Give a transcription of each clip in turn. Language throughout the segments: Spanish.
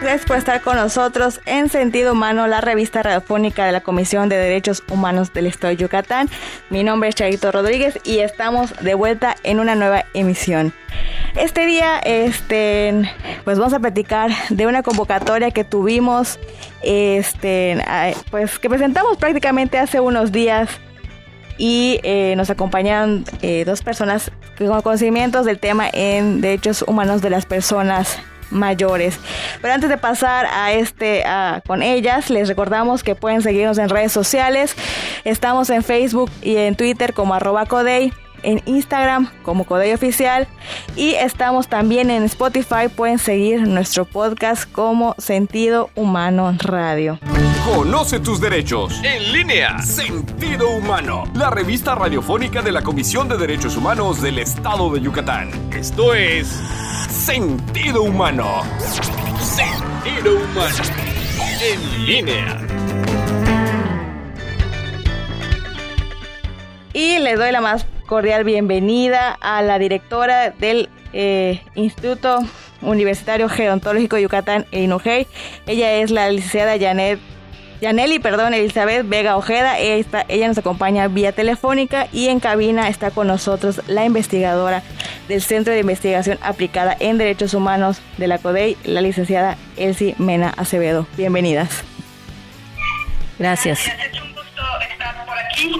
Gracias por estar con nosotros en Sentido Humano, la revista radiofónica de la Comisión de Derechos Humanos del Estado de Yucatán. Mi nombre es Charito Rodríguez y estamos de vuelta en una nueva emisión. Este día, este, pues vamos a platicar de una convocatoria que tuvimos, este, pues que presentamos prácticamente hace unos días y eh, nos acompañaron eh, dos personas con conocimientos del tema en derechos humanos de las personas mayores. Pero antes de pasar a este con ellas, les recordamos que pueden seguirnos en redes sociales. Estamos en Facebook y en Twitter como arroba Codey en Instagram como Codey Oficial y estamos también en Spotify. Pueden seguir nuestro podcast como Sentido Humano Radio. Conoce tus derechos. En línea. Sentido Humano. La revista radiofónica de la Comisión de Derechos Humanos del Estado de Yucatán. Esto es Sentido Humano. Sentido Humano. En línea. Y le doy la más cordial bienvenida a la directora del eh, Instituto Universitario Gerontológico Yucatán e INUGEI. Ella es la licenciada Janet Yaneli, perdón, Elizabeth Vega Ojeda, ella, ella nos acompaña vía telefónica y en cabina está con nosotros la investigadora del Centro de Investigación Aplicada en Derechos Humanos de la CODEI, la licenciada Elsie Mena Acevedo. Bienvenidas. Gracias.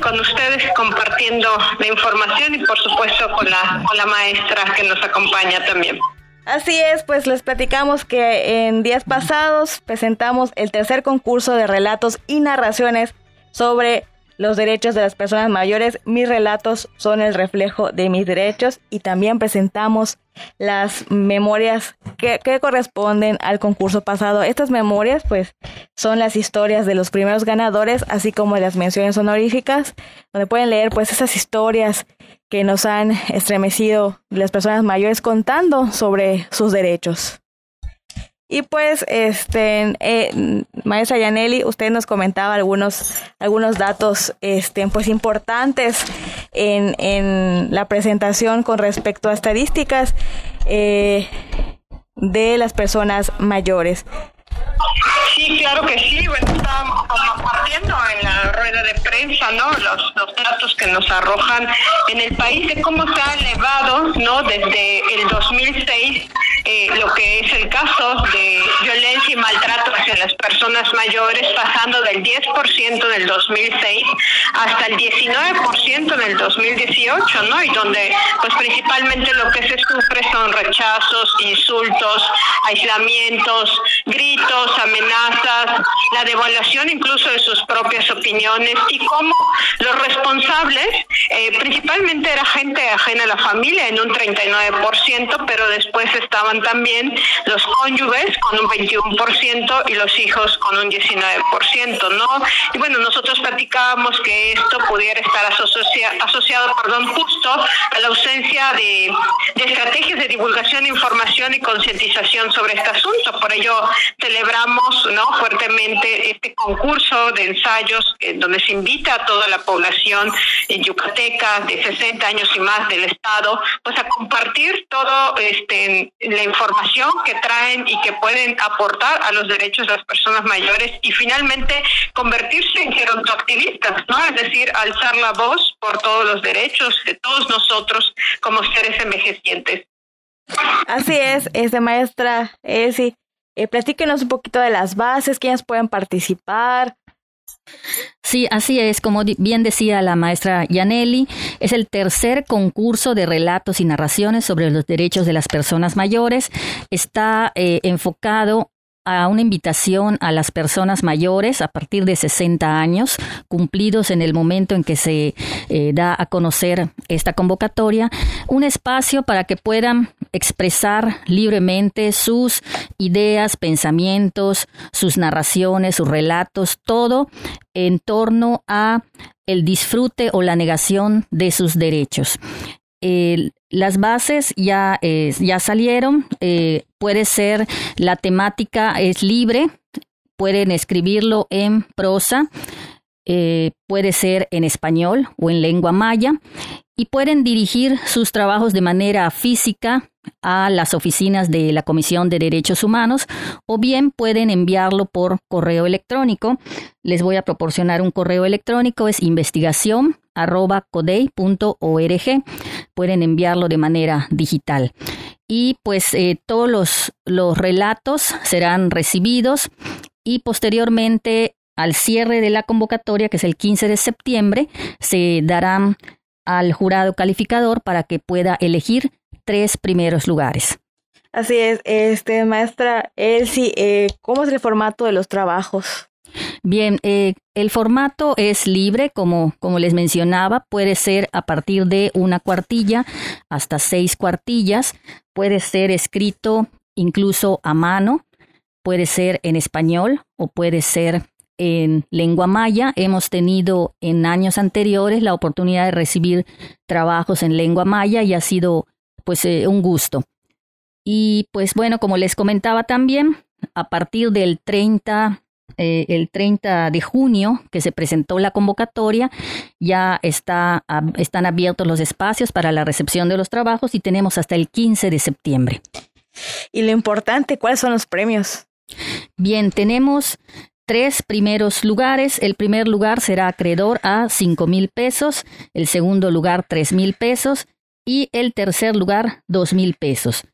Con ustedes compartiendo la información y por supuesto con la, con la maestra que nos acompaña también. Así es, pues les platicamos que en días pasados presentamos el tercer concurso de relatos y narraciones sobre los derechos de las personas mayores. Mis relatos son el reflejo de mis derechos y también presentamos las memorias que, corresponden al concurso pasado. Estas memorias pues son las historias de los primeros ganadores, así como las menciones honoríficas, donde pueden leer pues esas historias que nos han estremecido las personas mayores contando sobre sus derechos. Y pues, este, eh, maestra Yaneli, usted nos comentaba algunos, algunos datos, este, pues importantes en, en la presentación con respecto a estadísticas eh, de las personas mayores. Sí, claro que sí. Bueno, estábamos compartiendo en la rueda de prensa, ¿no? Los, los datos que nos arrojan en el país de cómo se ha elevado, ¿no? Desde el 2006 eh, lo que es el caso de violencia y maltrato hacia las personas mayores, pasando del 10% del 2006 hasta el 19% en el 2018, ¿no? Y donde, pues principalmente lo que se sufre son rechazos, insultos, aislamientos, gritos, amenazas, la devaluación incluso de sus propias opiniones y cómo los responsables, eh, principalmente era gente ajena a la familia en un 39%, pero después estaban también los cónyuges con un 21% y los hijos con un 19%, ¿no? Y bueno, nosotros platicábamos que esto pudiera estar asociado, perdón, justo a la ausencia de, estrategias de divulgación, información y concientización sobre este asunto. Por ello celebramos, ¿no? Fuertemente este concurso de ensayos en donde se invita a toda la población yucateca de 60 años y más del estado, pues a compartir todo este la información que traen y que pueden aportar a los derechos de las personas mayores y finalmente convertirse en gerontoactivistas, ¿no? Es decir, alzar la voz por todos los derechos de todos nosotros como seres envejecientes. Así es, es de maestra Esi. Eh, platíquenos un poquito de las bases, quiénes pueden participar, Sí, así es, como bien decía la maestra Yaneli, es el tercer concurso de relatos y narraciones sobre los derechos de las personas mayores. Está eh, enfocado a una invitación a las personas mayores a partir de 60 años, cumplidos en el momento en que se eh, da a conocer esta convocatoria, un espacio para que puedan expresar libremente sus ideas, pensamientos, sus narraciones, sus relatos, todo en torno a el disfrute o la negación de sus derechos las bases ya, ya salieron, eh, puede ser, la temática es libre, pueden escribirlo en prosa, eh, puede ser en español o en lengua maya, y pueden dirigir sus trabajos de manera física, a las oficinas de la Comisión de Derechos Humanos o bien pueden enviarlo por correo electrónico. Les voy a proporcionar un correo electrónico, es investigación Pueden enviarlo de manera digital. Y pues eh, todos los, los relatos serán recibidos y posteriormente al cierre de la convocatoria, que es el 15 de septiembre, se darán al jurado calificador para que pueda elegir tres primeros lugares. Así es, este maestra Elsie, eh, ¿cómo es el formato de los trabajos? Bien, eh, el formato es libre, como, como les mencionaba, puede ser a partir de una cuartilla hasta seis cuartillas, puede ser escrito incluso a mano, puede ser en español o puede ser en lengua maya. Hemos tenido en años anteriores la oportunidad de recibir trabajos en lengua maya y ha sido pues eh, un gusto. Y pues bueno, como les comentaba también, a partir del 30 eh, el 30 de junio que se presentó la convocatoria, ya está, están abiertos los espacios para la recepción de los trabajos y tenemos hasta el 15 de septiembre. Y lo importante, ¿cuáles son los premios? Bien, tenemos tres primeros lugares. El primer lugar será acreedor a cinco mil pesos, el segundo lugar tres mil pesos y el tercer lugar dos mil pesos.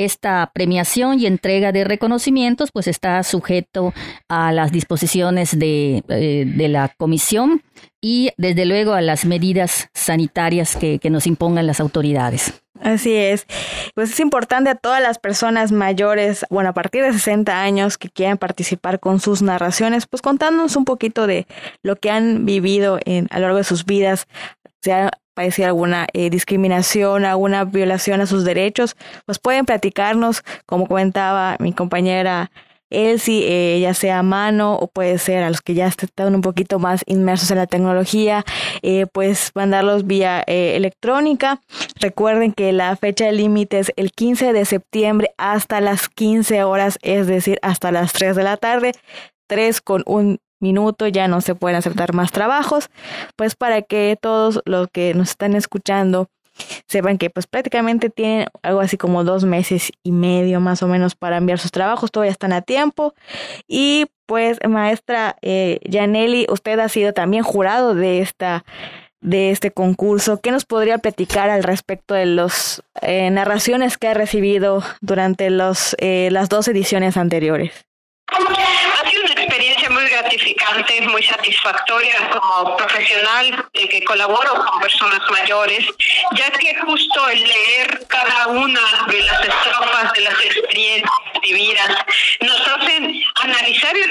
Esta premiación y entrega de reconocimientos pues está sujeto a las disposiciones de, eh, de la comisión y desde luego a las medidas sanitarias que, que nos impongan las autoridades. Así es. Pues es importante a todas las personas mayores, bueno, a partir de 60 años que quieran participar con sus narraciones, pues contándonos un poquito de lo que han vivido en, a lo largo de sus vidas, si ha padecido alguna eh, discriminación, alguna violación a sus derechos, pues pueden platicarnos, como comentaba mi compañera Elsie, eh, ya sea a mano o puede ser a los que ya están un poquito más inmersos en la tecnología, eh, pues mandarlos vía eh, electrónica. Recuerden que la fecha de límite es el 15 de septiembre hasta las 15 horas, es decir, hasta las 3 de la tarde. 3 con un minuto ya no se pueden aceptar más trabajos, pues para que todos los que nos están escuchando sepan que pues prácticamente tienen algo así como dos meses y medio más o menos para enviar sus trabajos, todavía están a tiempo. Y pues maestra eh, Janelli, usted ha sido también jurado de esta de este concurso. ¿Qué nos podría platicar al respecto de las eh, narraciones que ha recibido durante los, eh, las dos ediciones anteriores? Muy gratificante, muy satisfactoria como profesional eh, que colaboro con personas mayores, ya que justo el leer cada una de las estrofas de las experiencias vividas nos hacen analizar y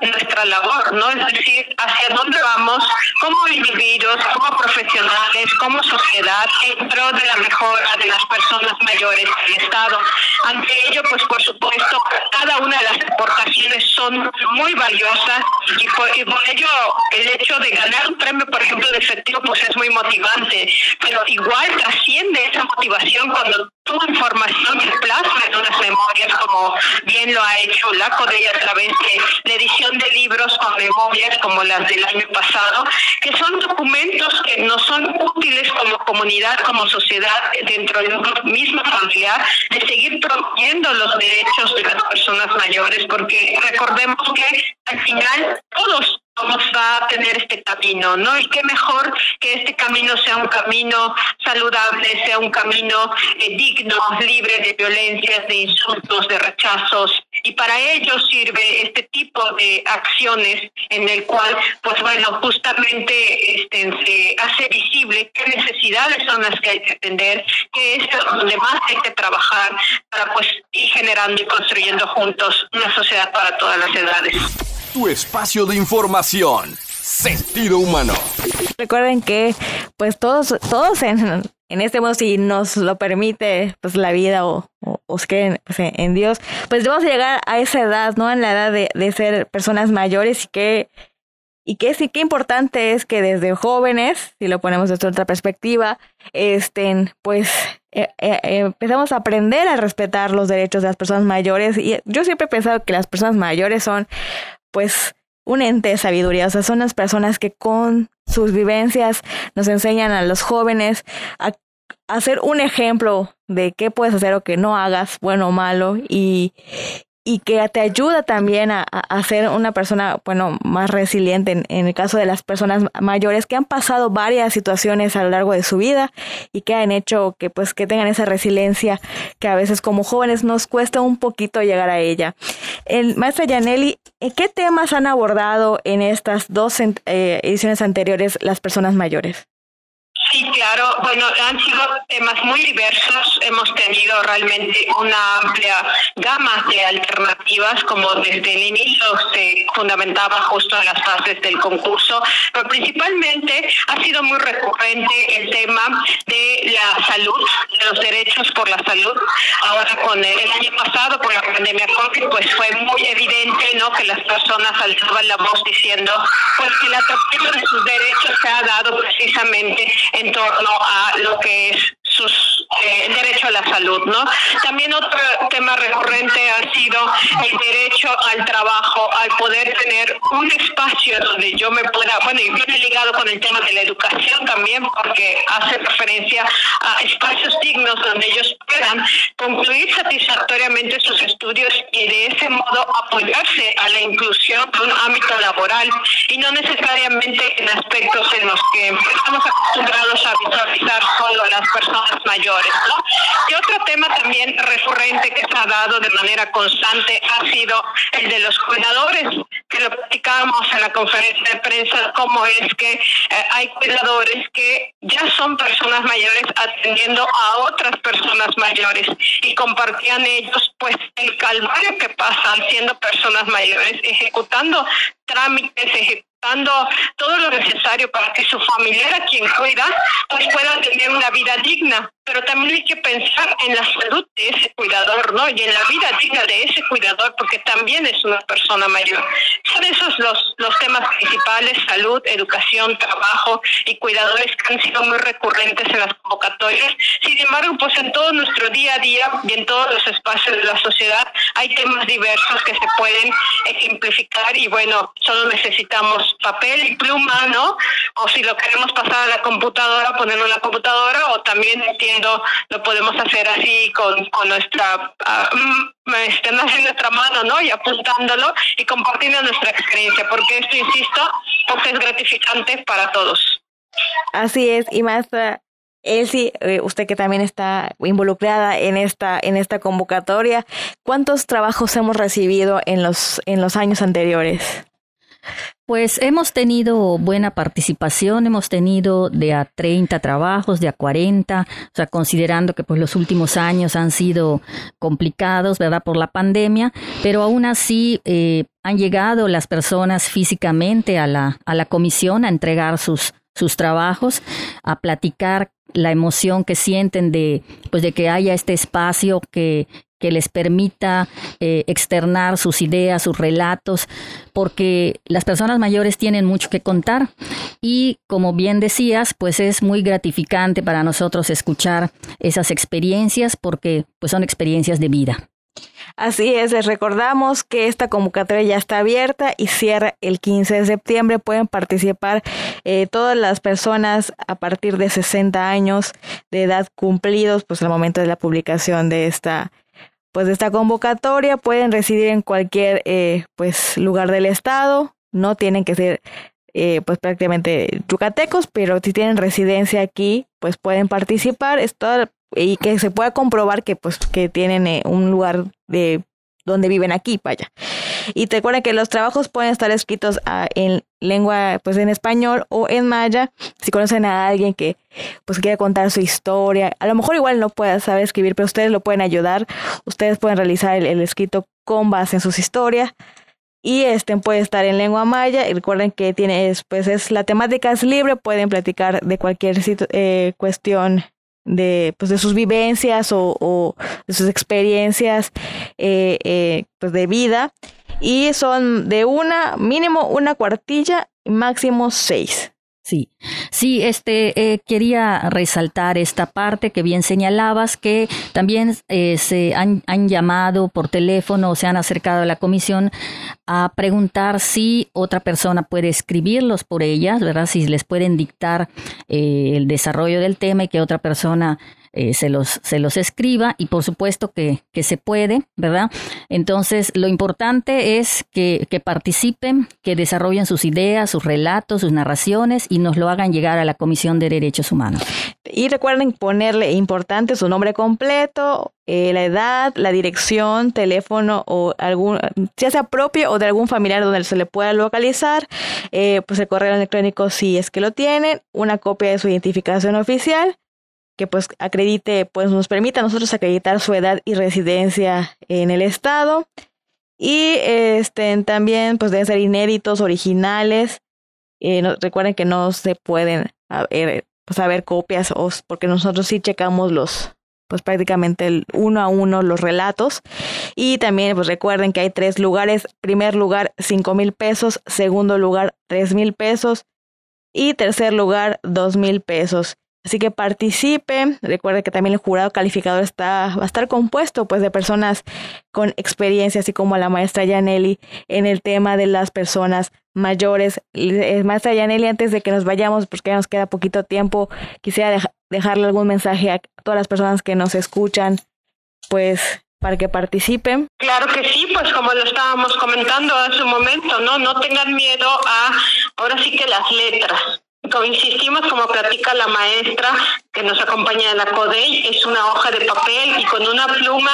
nuestra labor, ¿no? Es decir, hacia dónde vamos como individuos, como profesionales, como sociedad, en pro de la mejora de las personas mayores del Estado. Ante ello, pues por supuesto, cada una de las aportaciones son muy valiosas y por, ello el hecho de ganar un premio, por ejemplo, de efectivo, pues es muy motivante, pero igual trasciende esa motivación cuando tu información se plasma en unas memorias como bien lo ha hecho la CODEI a través de la edición de libros con memorias como las del año pasado, que son documentos que nos son útiles como comunidad, como sociedad, dentro de un mismo familiar, de seguir promoviendo los derechos de las personas mayores, porque recordemos que al final todos vamos a tener este camino, ¿no? Y qué mejor que este camino sea un camino saludable, sea un camino eh, digno, libre de violencias, de insultos, de rechazos. Y para ello sirve este tipo de acciones en el cual, pues bueno, justamente este, se hace visible qué necesidades son las que hay que atender, qué es donde más hay que trabajar para pues ir generando y construyendo juntos una sociedad para todas las edades tu espacio de información. Sentido humano. Recuerden que pues todos, todos en, en este mundo, si nos lo permite pues la vida o, os creen pues, en Dios, pues vamos a llegar a esa edad, ¿no? En la edad de, de ser personas mayores y que y que sí qué importante es que desde jóvenes, si lo ponemos desde otra perspectiva, estén, pues eh, eh, empezamos a aprender a respetar los derechos de las personas mayores. Y yo siempre he pensado que las personas mayores son pues un ente de sabiduría, o sea, son las personas que con sus vivencias nos enseñan a los jóvenes a hacer un ejemplo de qué puedes hacer o que no hagas, bueno o malo, y, y que te ayuda también a, a, ser una persona, bueno, más resiliente en, el caso de las personas mayores que han pasado varias situaciones a lo largo de su vida y que han hecho que pues que tengan esa resiliencia que a veces como jóvenes nos cuesta un poquito llegar a ella. El maestra Yaneli, ¿qué temas han abordado en estas dos eh, ediciones anteriores las personas mayores? Sí, claro. Bueno, han sido temas muy diversos. Hemos tenido realmente una amplia gama de alternativas, como desde el inicio se fundamentaba justo en las fases del concurso, pero principalmente ha sido muy recurrente el tema de la salud, de los derechos por la salud. Ahora con el, año pasado, por la pandemia COVID, pues fue muy evidente, ¿no? Que las personas alzaban la voz diciendo, pues que la atropello de sus derechos se ha dado precisamente en torno a lo que es sus eh, derecho a la salud, ¿no? También otro tema recurrente ha sido el derecho al trabajo, al poder tener un espacio donde yo me pueda, bueno, y viene ligado con el tema de la educación también, porque hace referencia a espacios dignos donde ellos puedan concluir satisfactoriamente sus estudios y de ese modo apoyarse a la inclusión de un ámbito laboral y no necesariamente en aspectos en los que estamos acostumbrados a visualizar solo a las personas mayores. Y otro tema también recurrente que se ha dado de manera constante ha sido el de los cuidadores, que lo platicábamos en la conferencia de prensa, cómo es que eh, hay cuidadores que ya son personas mayores atendiendo a otras personas mayores y compartían ellos pues el calvario que pasan siendo personas mayores, ejecutando trámites, ejecutando todo lo necesario para que su familiar a quien cuida pues pueda tener una vida digna pero también hay que pensar en la salud de ese cuidador, ¿no? Y en la vida digna de ese cuidador, porque también es una persona mayor. Son esos los, los temas principales, salud, educación, trabajo y cuidadores que han sido muy recurrentes en las convocatorias. Sin embargo, pues en todo nuestro día a día y en todos los espacios de la sociedad hay temas diversos que se pueden ejemplificar y bueno, solo necesitamos papel y pluma, ¿no? O si lo queremos pasar a la computadora, ponerlo en la computadora o también lo podemos hacer así con, con nuestra, uh, nuestra mano, ¿no? Y apuntándolo y compartiendo nuestra experiencia, porque esto, insisto, pues es gratificante para todos. Así es, y más Elsie, eh, usted que también está involucrada en esta, en esta convocatoria, ¿cuántos trabajos hemos recibido en los, en los años anteriores? Pues hemos tenido buena participación, hemos tenido de a 30 trabajos, de a 40, o sea, considerando que pues los últimos años han sido complicados, ¿verdad? Por la pandemia, pero aún así eh, han llegado las personas físicamente a la, a la comisión a entregar sus, sus trabajos, a platicar la emoción que sienten de, pues de que haya este espacio que, que les permita eh, externar sus ideas, sus relatos, porque las personas mayores tienen mucho que contar y como bien decías, pues es muy gratificante para nosotros escuchar esas experiencias porque pues son experiencias de vida. Así es, les recordamos que esta convocatoria ya está abierta y cierra el 15 de septiembre. Pueden participar eh, todas las personas a partir de 60 años de edad cumplidos, pues al momento de la publicación de esta pues de esta convocatoria pueden residir en cualquier eh, pues lugar del estado. No tienen que ser eh, pues prácticamente yucatecos pero si tienen residencia aquí pues pueden participar. Esto y que se pueda comprobar que pues que tienen eh, un lugar de donde viven aquí vaya y te recuerda que los trabajos pueden estar escritos ah, en lengua, pues en español o en maya. Si conocen a alguien que pues quiere contar su historia, a lo mejor igual no pueda saber escribir, pero ustedes lo pueden ayudar. Ustedes pueden realizar el, escrito con base en sus historias y este puede estar en lengua maya y recuerden que tiene pues es la temática es libre pueden platicar de cualquier eh, cuestión de pues de sus vivencias o, de sus experiencias eh, eh, pues de vida y son de una, mínimo una cuartilla y máximo seis. Sí, sí, este eh, quería resaltar esta parte que bien señalabas, que también eh, se han, llamado por teléfono o se han acercado a la comisión a preguntar si otra persona puede escribirlos por ellas, ¿verdad? Si les pueden dictar eh, el desarrollo del tema y que otra persona eh, se, los, se los escriba y por supuesto que, que, se puede, ¿verdad? Entonces, lo importante es que, que, participen, que desarrollen sus ideas, sus relatos, sus narraciones y nos lo hagan llegar a la Comisión de Derechos Humanos. Y recuerden ponerle importante su nombre completo, eh, la edad, la dirección, teléfono o algún, ya sea propio o de algún familiar donde se le pueda localizar, eh, pues el correo electrónico si es que lo tienen, una copia de su identificación oficial que pues acredite, pues nos permita a nosotros acreditar su edad y residencia en el estado. Y este, también pues deben ser inéditos, originales. Eh, recuerden que no se pueden haber, pues, copias o, porque nosotros sí checamos los, pues prácticamente el uno a uno los relatos. Y también pues recuerden que hay tres lugares. Primer lugar, cinco mil pesos. Segundo lugar, tres mil pesos. Y tercer lugar, dos mil pesos. Así que participe. Recuerde que también el jurado calificador está, va a estar compuesto pues de personas con experiencia, así como la maestra Yaneli en el tema de las personas mayores. Eh, maestra Yaneli, antes de que nos vayamos, porque ya nos queda poquito tiempo, quisiera dejarle algún mensaje a todas las personas que nos escuchan, pues para que participen. Claro que sí, pues como lo estábamos comentando hace un momento, ¿no? No tengan miedo a, ahora sí que las letras insistimos, como platica la maestra que nos acompaña en la CODEI, es una hoja de papel y con una pluma,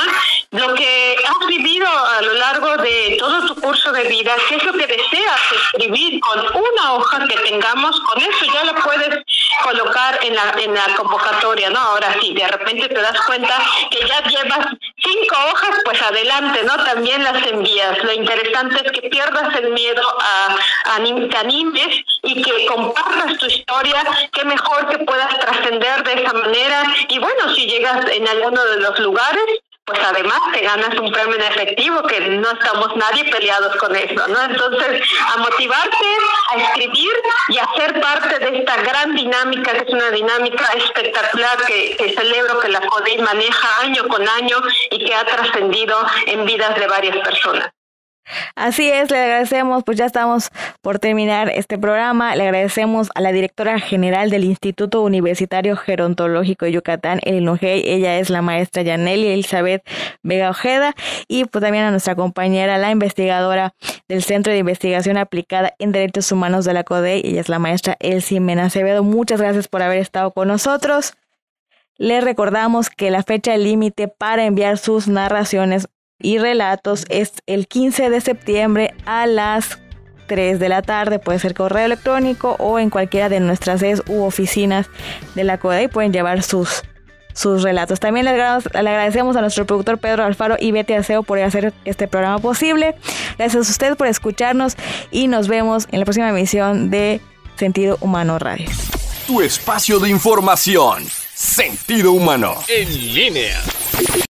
lo que has vivido a lo largo de todo tu curso de vida, qué es lo que deseas escribir con una hoja que tengamos, con eso ya lo puedes colocar en la, en la convocatoria, ¿no? Ahora sí, de repente te das cuenta que ya llevas cinco hojas, pues adelante, ¿no? También las envías. Lo interesante es que pierdas el miedo a, a y que compartas tu historia, qué mejor que puedas trascender de esa manera. Y bueno, si llegas en alguno de los lugares, pues además te ganas un premio en efectivo, que no estamos nadie peleados con eso, ¿no? Entonces, a motivarte, a escribir y a ser parte esta gran dinámica, que es una dinámica espectacular que, que celebro que la CODEI maneja año con año y que ha trascendido en vidas de varias personas. Así es, le agradecemos, pues ya estamos por terminar este programa. Le agradecemos a la directora general del Instituto Universitario Gerontológico de Yucatán, el INUGEI. Ella es la maestra Yaneli Elizabeth Vega Ojeda. Y pues también a nuestra compañera, la investigadora del Centro de Investigación Aplicada en Derechos Humanos de la CODEI. Ella es la maestra Elsie Mena Acevedo. Muchas gracias por haber estado con nosotros. Le recordamos que la fecha límite para enviar sus narraciones y relatos es el 15 de septiembre a las 3 de la tarde. Puede ser correo electrónico o en cualquiera de nuestras sedes u oficinas de la CODA y pueden llevar sus, sus relatos. También le agradecemos a nuestro productor Pedro Alfaro y Betty Arceo por hacer este programa posible. Gracias a ustedes por escucharnos y nos vemos en la próxima emisión de Sentido Humano Radio. Tu espacio de información. Sentido Humano. En línea.